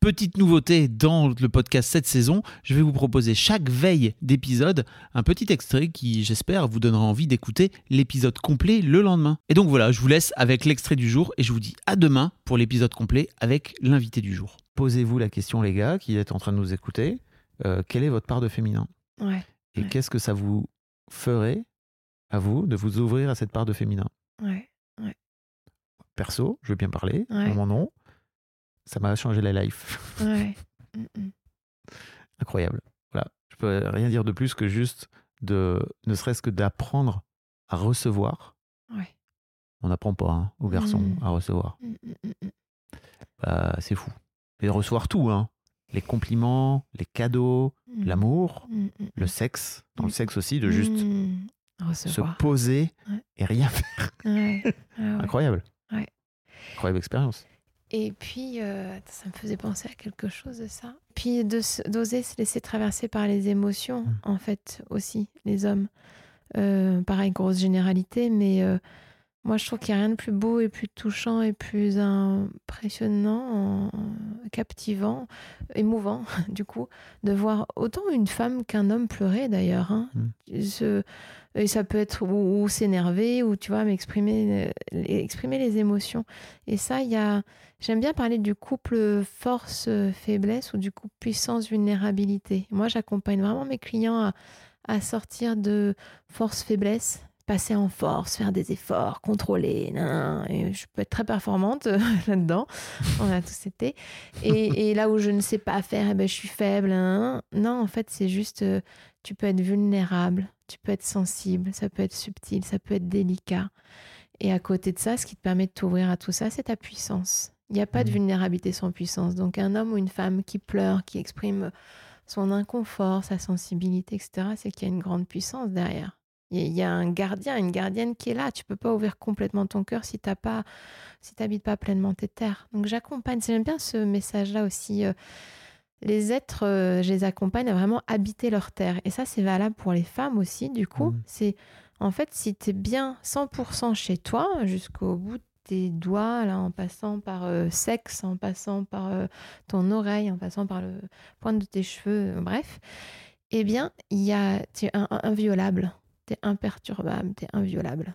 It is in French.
Petite nouveauté dans le podcast cette saison, je vais vous proposer chaque veille d'épisode un petit extrait qui, j'espère, vous donnera envie d'écouter l'épisode complet le lendemain. Et donc voilà, je vous laisse avec l'extrait du jour et je vous dis à demain pour l'épisode complet avec l'invité du jour. Posez-vous la question, les gars, qui êtes en train de nous écouter. euh, quelle est votre part de féminin? Ouais, Et Ouais. qu'est-ce que ça vous ferait à vous de vous ouvrir à cette part de féminin? Ouais. Perso, je veux bien parler, en mon nom. Ça m'a changé la life. Ouais. Mm, mm. incroyable. Voilà, je peux rien dire de plus que juste de, ne serait-ce que d'apprendre à recevoir. Ouais. On n'apprend pas hein, aux garçons Mm. à recevoir. Bah, c'est fou. Et recevoir tout, hein. Les compliments, les cadeaux, l'amour, le sexe. Dans le sexe aussi, de juste se poser Ouais. et rien faire. Ouais. Ah. Incroyable. Incroyable expérience. Et puis, euh, ça me faisait penser à quelque chose de ça. Puis d'oser se laisser traverser par les émotions, Mm. en fait, aussi, les hommes. Euh, pareil, grosse généralité, mais euh, moi, je trouve qu'il n'y a rien de plus beau et plus touchant et plus impressionnant, en- captivant, émouvant, du coup, de voir autant une femme qu'un homme pleurer, d'ailleurs. hein. Se- et ça peut être ou, ou s'énerver, ou tu vois, mais exprimer, euh, exprimer les émotions. Et ça, il y a. J'aime bien parler du couple force-faiblesse ou du couple puissance-vulnérabilité. Moi, j'accompagne vraiment mes clients à, à sortir de force-faiblesse, passer en force, faire des efforts, contrôler. nan, nan, et je peux être très performante euh, là-dedans. On a tous été. Et, et là où je ne sais pas faire, eh ben, je suis faible. nan, nan. Non, en fait, c'est juste. euh, tu peux être vulnérable, tu peux être sensible, ça peut être subtil, ça peut être délicat. Et à côté de ça, ce qui te permet de t'ouvrir à tout ça, c'est ta puissance. Il n'y a pas de Mhm. vulnérabilité sans puissance. Donc un homme ou une femme qui pleure, qui exprime son inconfort, sa sensibilité, etc., c'est qu'il y a une grande puissance derrière. Il y a- un gardien, une gardienne qui est là. Tu peux pas ouvrir complètement ton cœur si tu pas, si t'habites pas pleinement tes terres. Donc j'accompagne. J'aime bien ce message-là aussi. euh, les êtres, euh, je les accompagne à vraiment habiter leur terre. Et ça, c'est valable pour les femmes aussi, du coup. Mhm. C'est en fait, si tu es bien 100% chez toi, jusqu'au bout de tes doigts, là, en passant par euh, sexe, en passant par euh, ton oreille, en passant par le pointe de tes cheveux, euh, bref, eh bien, il y a, tu es inviolable. Tu es imperturbable, tu es inviolable.